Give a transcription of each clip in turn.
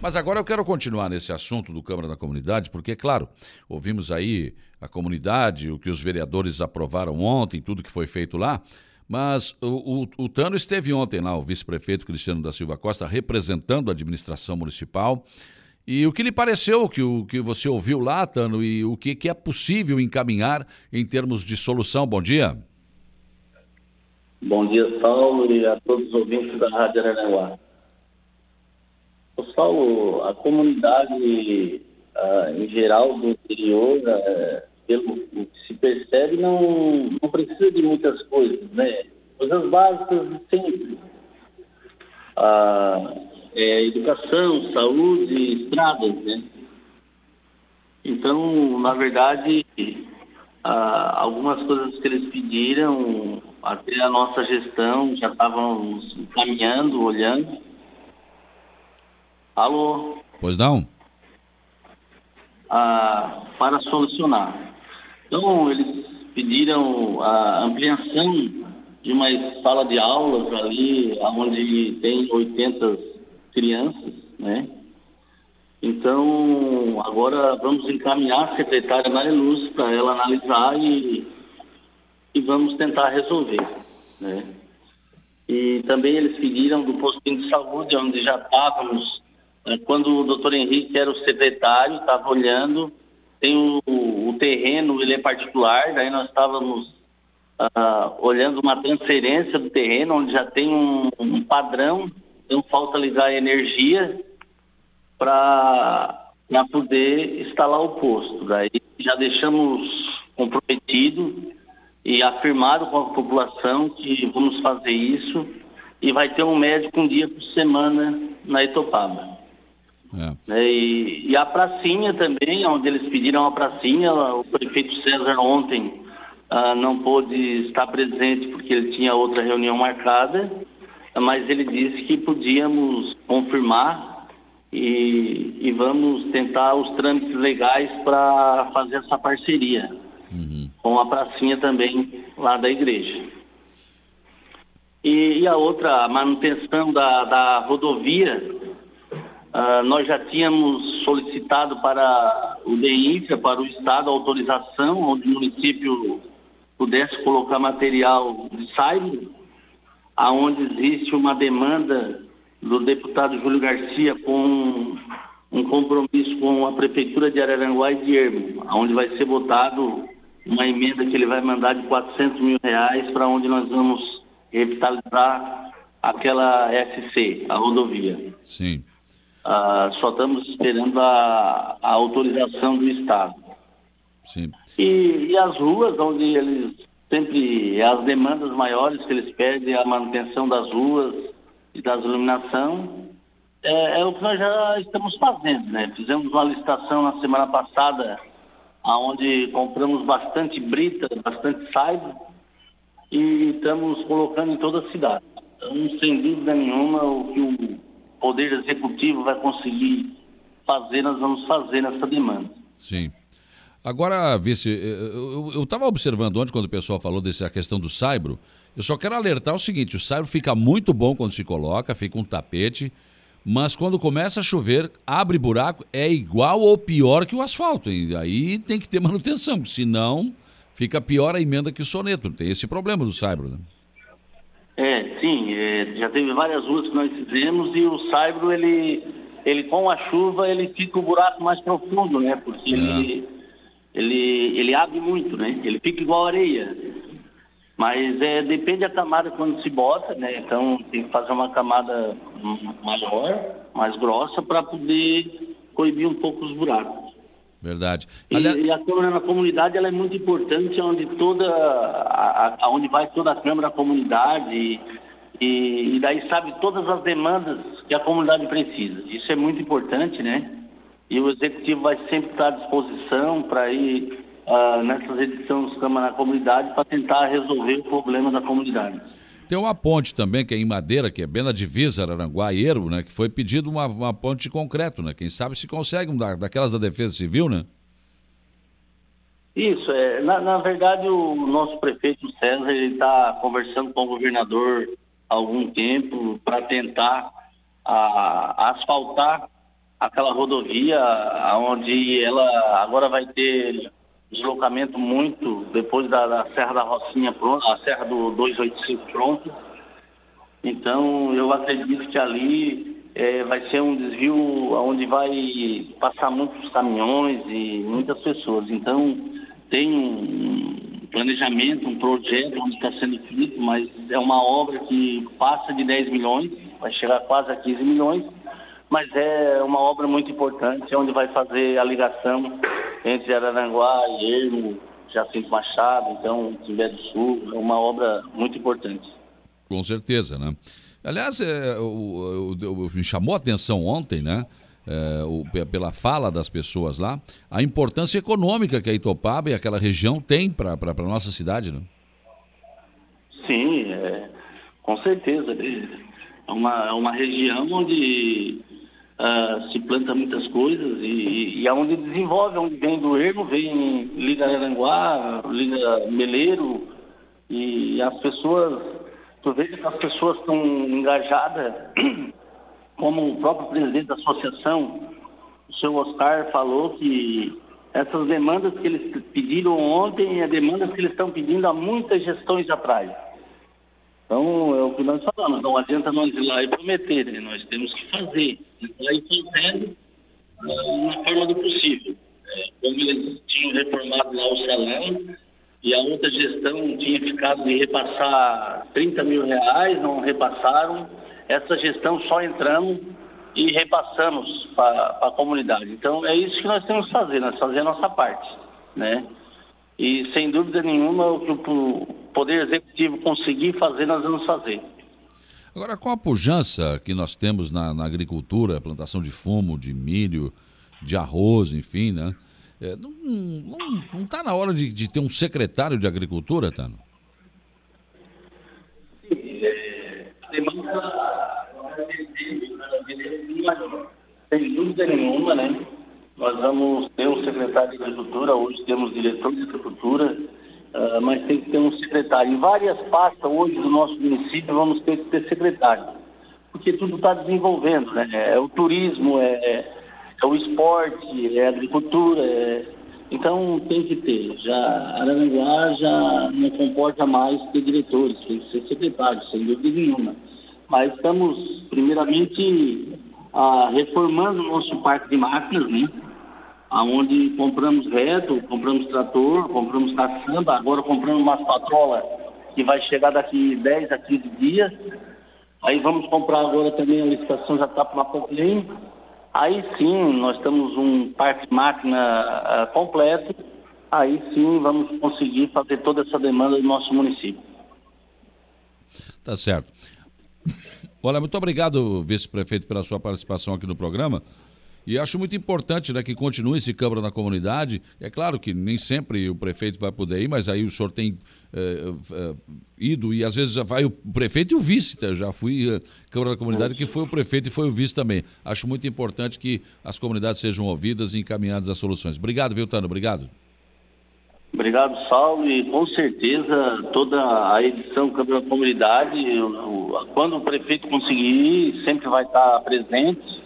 Mas agora eu quero continuar nesse assunto do Câmara da Comunidade, porque, claro, ouvimos aí a comunidade, o que os vereadores aprovaram ontem, tudo que foi feito lá. Mas o, o, o Tano esteve ontem lá, o vice-prefeito Cristiano da Silva Costa, representando a administração municipal. E o que lhe pareceu, que o que você ouviu lá, Tano, e o que, que é possível encaminhar em termos de solução? Bom dia. Bom dia, Saulo, e a todos os ouvintes da Rádio Aranaguá. Saulo, a comunidade ah, em geral do interior, ah, pelo que se percebe, não, não precisa de muitas coisas, né? Coisas básicas de sempre. Ah, é, educação, saúde, estradas, né? Então, na verdade, ah, algumas coisas que eles pediram, até a nossa gestão já estávamos caminhando, olhando. Alô? Pois não? Ah, para solucionar. Então, eles pediram a ampliação de uma sala de aulas ali, onde tem 80 crianças, né? Então, agora vamos encaminhar a secretária Maria Luz para ela analisar e, e vamos tentar resolver, né? E também eles pediram do postinho de saúde, onde já estávamos? Quando o doutor Henrique era o secretário, estava olhando, tem o, o, terreno, ele é particular, daí nós estávamos uh, olhando uma transferência do terreno, onde já tem um, um padrão, então falta ligar energia para poder instalar o posto. Daí já deixamos comprometido e afirmado com a população que vamos fazer isso e vai ter um médico um dia por semana na Etopaba. É. Né, e, e, a pracinha também, onde eles pediram a pracinha, o prefeito César ontem ah, não pôde estar presente porque ele tinha outra reunião marcada, mas ele disse que podíamos confirmar e, e vamos tentar os trâmites legais para fazer essa parceria uhum. com a pracinha também lá da igreja. E, e a outra, a manutenção da, da rodovia, Uh, nós já tínhamos solicitado para o DEINFRA, para o Estado, autorização onde o município pudesse colocar material de cyber, aonde existe uma demanda do deputado Júlio Garcia com um compromisso com a Prefeitura de Araranguá e de Ermo, onde vai ser votado uma emenda que ele vai mandar de 400 mil reais para onde nós vamos revitalizar aquela SC, a rodovia. Sim. Ah, só estamos esperando a, a, autorização do Estado. Sim. E, e, as ruas, onde eles sempre, as demandas maiores que eles pedem, a manutenção das ruas e das iluminação, é, é, o que nós já estamos fazendo, né? Fizemos uma licitação na semana passada, onde compramos bastante brita, bastante saiba, e estamos colocando em toda a cidade. Então, sem dúvida nenhuma, o que o Poder Executivo vai conseguir fazer, nós vamos fazer nessa demanda. Sim. Agora, vice, eu estava observando ontem quando o pessoal falou dessa questão do saibro. Eu só quero alertar o seguinte: o saibro fica muito bom quando se coloca, fica um tapete, mas quando começa a chover, abre buraco, é igual ou pior que o asfalto. E aí tem que ter manutenção, senão fica pior a emenda que o soneto. Tem esse problema do saibro, né? É, sim, é, já teve várias ruas que nós fizemos e o saibro, ele, ele com a chuva, ele fica o buraco mais profundo, né? Porque é. ele, ele, ele abre muito, né? Ele fica igual areia. Mas é, depende da camada quando se bota, né? Então tem que fazer uma camada maior, mais grossa, para poder coibir um pouco os buracos. Verdade. E, e, a Câmara na comunidade ela é muito importante, onde toda, a, a, onde vai toda a Câmara da comunidade e, e, e, daí sabe todas as demandas que a comunidade precisa. Isso é muito importante, né? E o Executivo vai sempre estar à disposição para ir uh, nessas edições Câmara na comunidade para tentar resolver o problema da comunidade. Tem uma ponte também, que é em Madeira, que é bem na divisa Araranguá e né? Que foi pedido uma, uma ponte de concreto, né? Quem sabe se consegue um da, daquelas da Defesa Civil, né? Isso, é, na, na verdade o nosso prefeito César está conversando com o governador há algum tempo para tentar a, asfaltar aquela rodovia onde ela agora vai ter deslocamento muito depois da, da Serra da Rocinha pronta, a Serra do 285 pronto. Então eu acredito que ali é, vai ser um desvio onde vai passar muitos caminhões e muitas pessoas. Então tem um planejamento, um projeto onde está sendo feito, mas é uma obra que passa de 10 milhões, vai chegar quase a 15 milhões mas é uma obra muito importante, onde vai fazer a ligação entre Araranguá e Ermo, Jacinto Machado, então, Timbé do Sul, é uma obra muito importante. Com certeza, né? Aliás, é, me chamou a atenção ontem, né? É, o, pela fala das pessoas lá, a importância econômica que a Itopaba e aquela região tem para a nossa cidade, né? Sim, é, com certeza. É uma, é uma região onde uh, se planta muitas coisas e, e aonde desenvolve, onde vem do ermo, vem Liga Aranguá, Liga Meleiro, e as pessoas, tu vê que as pessoas estão engajadas, como o próprio presidente da associação, o seu Oscar, falou que essas demandas que eles pediram ontem é demandas que eles estão pedindo há muitas gestões atrás. Então, é o que nós falamos, não adianta nós ir lá e prometer, né? nós temos que fazer. Então, fazendo uh, na forma do possível. É, como eles tinham reformado lá o salão, e a outra gestão tinha ficado de repassar 30 mil reais, não repassaram. Essa gestão só entramos e repassamos para a comunidade. Então é isso que nós temos que fazer, nós fazer a nossa parte. Né? E sem dúvida nenhuma o que o Poder Executivo conseguir fazer, nós vamos fazer. Agora, com a pujança que nós temos na, na agricultura, plantação de fumo, de milho, de arroz, enfim, né? É, não está na hora de, de, ter um secretário de agricultura, Tano? Sim, é, sem dúvida nenhuma, né? Nós vamos ter um secretário de agricultura, hoje temos diretor de agricultura, uh, mas tem que ter um secretário. Em várias pastas hoje do nosso município vamos ter que ter secretário, porque tudo está desenvolvendo, né? É o turismo, é, é o esporte, é a agricultura, é... então tem que ter. Já Araranguá já não comporta mais ter diretores, tem que ser secretário, sem dúvida nenhuma. Mas estamos, primeiramente, uh, reformando o nosso parque de máquinas, né? Aonde compramos reto, compramos trator, compramos caçamba, agora compramos uma patrola que vai chegar daqui 10 a 15 dias. Aí vamos comprar agora também a licitação já está para uma Aí sim, nós temos um parque de máquina uh, completo. Aí sim vamos conseguir fazer toda essa demanda do nosso município. Tá certo. Olha, muito obrigado, vice-prefeito, pela sua participação aqui no programa. E acho muito importante né, que continue esse Câmara na comunidade. É claro que nem sempre o prefeito vai poder ir, mas aí o senhor tem é, é, ido e às vezes vai o prefeito e o vice. Tá? Já fui uh, Câmara da Comunidade que foi o prefeito e foi o vice também. Acho muito importante que as comunidades sejam ouvidas e encaminhadas às soluções. Obrigado, Viltano. Obrigado. Obrigado, Saulo, e com certeza toda a edição Câmara da Comunidade, quando o prefeito conseguir, sempre vai estar presente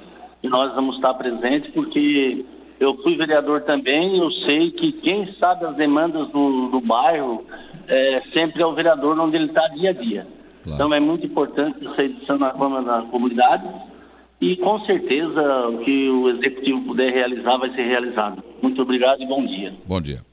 e nós vamos estar presentes porque eu fui vereador também, eu sei que quem sabe as demandas do, do bairro é, sempre é o vereador onde ele está dia a dia. Claro. Então é muito importante essa edição na Câmara da Comunidade e com certeza o que o Executivo puder realizar vai ser realizado. Muito obrigado e bom dia. Bom dia.